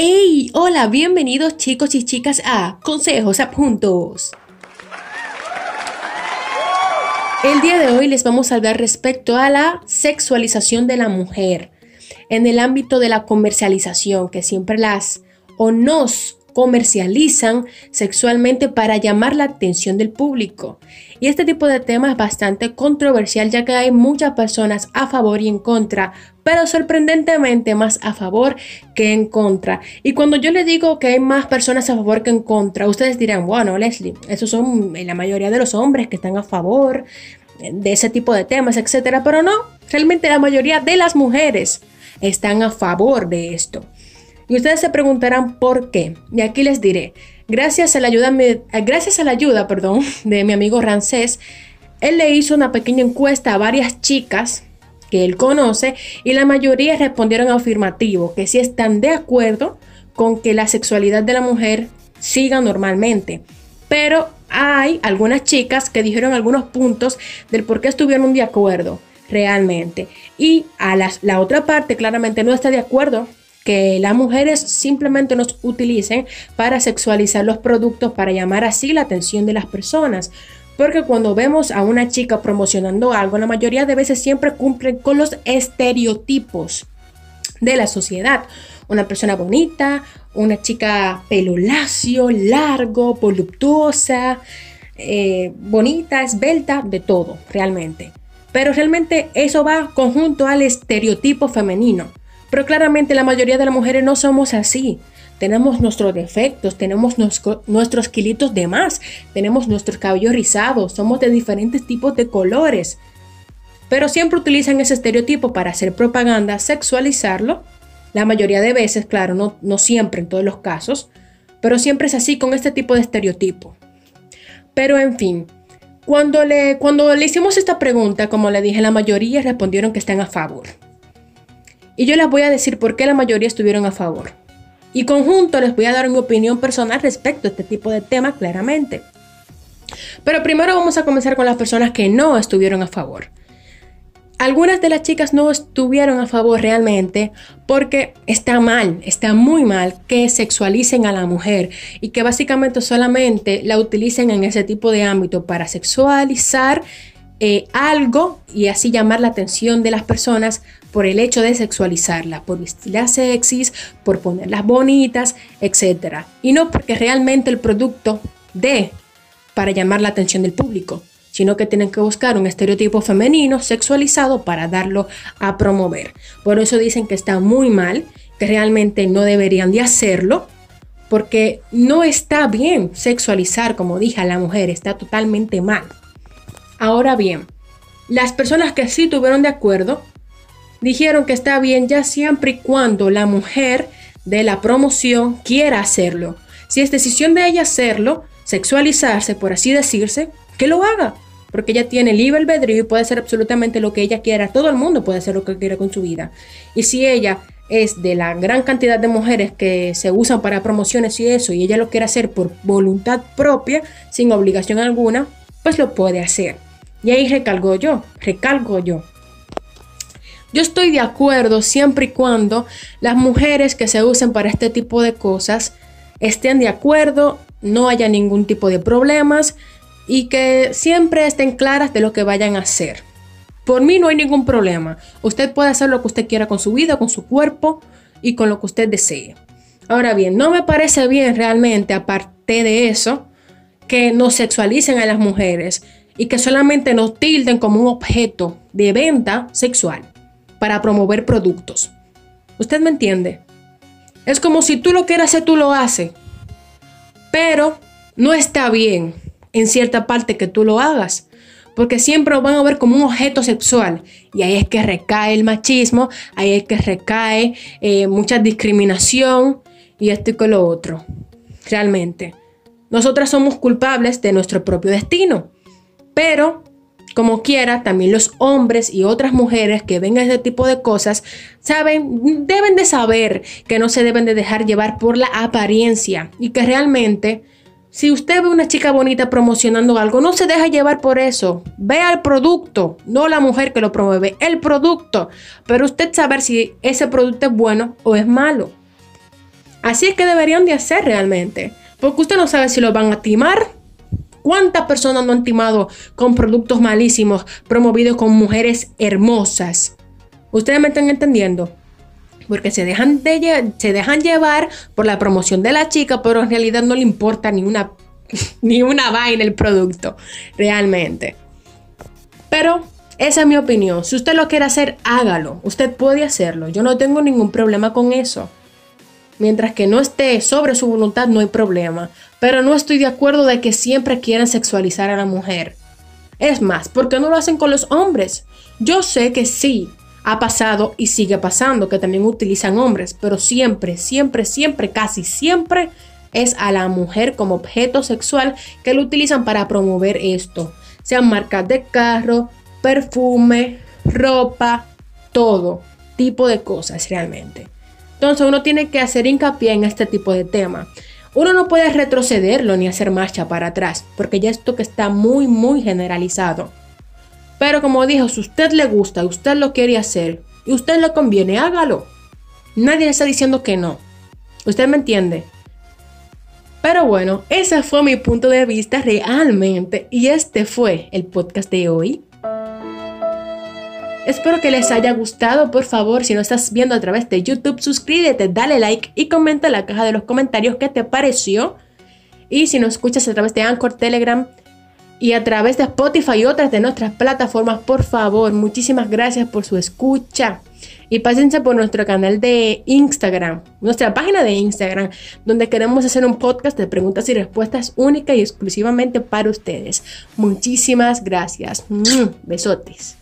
¡Hey! Hola, bienvenidos chicos y chicas a Consejos Adjuntos. El día de hoy les vamos a hablar respecto a la sexualización de la mujer en el ámbito de la comercialización, que siempre las o nos comercializan sexualmente para llamar la atención del público. Y este tipo de tema es bastante controversial ya que hay muchas personas a favor y en contra, pero sorprendentemente más a favor que en contra. Y cuando yo le digo que hay más personas a favor que en contra, ustedes dirán, bueno, Leslie, esos son la mayoría de los hombres que están a favor de ese tipo de temas, etcétera, pero no, realmente la mayoría de las mujeres están a favor de esto. Y ustedes se preguntarán por qué. Y aquí les diré, gracias a la ayuda, gracias a la ayuda perdón, de mi amigo Rancés, él le hizo una pequeña encuesta a varias chicas que él conoce y la mayoría respondieron afirmativo, que sí están de acuerdo con que la sexualidad de la mujer siga normalmente. Pero hay algunas chicas que dijeron algunos puntos del por qué estuvieron de acuerdo realmente. Y a la otra parte claramente no está de acuerdo que las mujeres simplemente nos utilicen para sexualizar los productos, para llamar así la atención de las personas. Porque cuando vemos a una chica promocionando algo, la mayoría de veces siempre cumplen con los estereotipos de la sociedad. Una persona bonita, una chica pelo lacio, largo, voluptuosa, eh, bonita, esbelta, de todo, realmente. Pero realmente eso va conjunto al estereotipo femenino. Pero claramente la mayoría de las mujeres no somos así. Tenemos nuestros defectos, tenemos nuestros kilitos de más, tenemos nuestros cabellos rizados, somos de diferentes tipos de colores. Pero siempre utilizan ese estereotipo para hacer propaganda, sexualizarlo. La mayoría de veces, claro, no, no siempre en todos los casos, pero siempre es así con este tipo de estereotipo. Pero en fin, cuando le, cuando le hicimos esta pregunta, como le dije, la mayoría respondieron que están a favor. Y yo les voy a decir por qué la mayoría estuvieron a favor. Y conjunto les voy a dar mi opinión personal respecto a este tipo de tema claramente. Pero primero vamos a comenzar con las personas que no estuvieron a favor. Algunas de las chicas no estuvieron a favor realmente porque está mal, está muy mal que sexualicen a la mujer y que básicamente solamente la utilicen en ese tipo de ámbito para sexualizar eh, algo y así llamar la atención de las personas por el hecho de sexualizarla, por vestirlas sexys, por ponerlas bonitas, etc. Y no porque realmente el producto dé para llamar la atención del público, sino que tienen que buscar un estereotipo femenino sexualizado para darlo a promover. Por eso dicen que está muy mal, que realmente no deberían de hacerlo, porque no está bien sexualizar, como dije, a la mujer, está totalmente mal. Ahora bien, las personas que sí tuvieron de acuerdo dijeron que está bien ya siempre y cuando la mujer de la promoción quiera hacerlo. Si es decisión de ella hacerlo, sexualizarse, por así decirse, que lo haga. Porque ella tiene libre albedrío y puede hacer absolutamente lo que ella quiera. Todo el mundo puede hacer lo que quiera con su vida. Y si ella es de la gran cantidad de mujeres que se usan para promociones y eso, y ella lo quiere hacer por voluntad propia, sin obligación alguna, pues lo puede hacer. Y ahí recalgo yo, recalgo yo. Yo estoy de acuerdo siempre y cuando las mujeres que se usen para este tipo de cosas estén de acuerdo, no haya ningún tipo de problemas y que siempre estén claras de lo que vayan a hacer. Por mí no hay ningún problema. Usted puede hacer lo que usted quiera con su vida, con su cuerpo y con lo que usted desee. Ahora bien, no me parece bien realmente, aparte de eso, que nos sexualicen a las mujeres y que solamente nos tilden como un objeto de venta sexual para promover productos. ¿Usted me entiende? Es como si tú lo quieres hacer, tú lo haces. Pero no está bien en cierta parte que tú lo hagas. Porque siempre lo van a ver como un objeto sexual. Y ahí es que recae el machismo, ahí es que recae eh, mucha discriminación y esto y con lo otro. Realmente. Nosotras somos culpables de nuestro propio destino. Pero como quiera, también los hombres y otras mujeres que ven este tipo de cosas saben, deben de saber que no se deben de dejar llevar por la apariencia y que realmente si usted ve una chica bonita promocionando algo, no se deja llevar por eso. Vea el producto, no la mujer que lo promueve, el producto. Pero usted saber si ese producto es bueno o es malo. Así es que deberían de hacer realmente. Porque usted no sabe si lo van a timar. ¿Cuántas personas no han timado con productos malísimos promovidos con mujeres hermosas? Ustedes me están entendiendo. Porque se dejan, de, se dejan llevar por la promoción de la chica, pero en realidad no le importa ni una, ni una vaina el producto. Realmente. Pero esa es mi opinión. Si usted lo quiere hacer, hágalo. Usted puede hacerlo. Yo no tengo ningún problema con eso. Mientras que no esté sobre su voluntad, no hay problema. Pero no estoy de acuerdo de que siempre quieran sexualizar a la mujer. Es más, ¿por qué no lo hacen con los hombres? Yo sé que sí, ha pasado y sigue pasando, que también utilizan hombres, pero siempre, siempre, siempre, casi siempre es a la mujer como objeto sexual que lo utilizan para promover esto. Sean marcas de carro, perfume, ropa, todo tipo de cosas realmente. Entonces uno tiene que hacer hincapié en este tipo de tema. Uno no puede retrocederlo ni hacer marcha para atrás, porque ya esto que está muy, muy generalizado. Pero como dijo, si usted le gusta, usted lo quiere hacer y usted le conviene, hágalo. Nadie le está diciendo que no. ¿Usted me entiende? Pero bueno, ese fue mi punto de vista realmente y este fue el podcast de hoy. Espero que les haya gustado. Por favor, si no estás viendo a través de YouTube, suscríbete, dale like y comenta en la caja de los comentarios qué te pareció. Y si nos escuchas a través de Anchor, Telegram y a través de Spotify y otras de nuestras plataformas, por favor, muchísimas gracias por su escucha. Y pásense por nuestro canal de Instagram, nuestra página de Instagram, donde queremos hacer un podcast de preguntas y respuestas única y exclusivamente para ustedes. Muchísimas gracias. Besotes.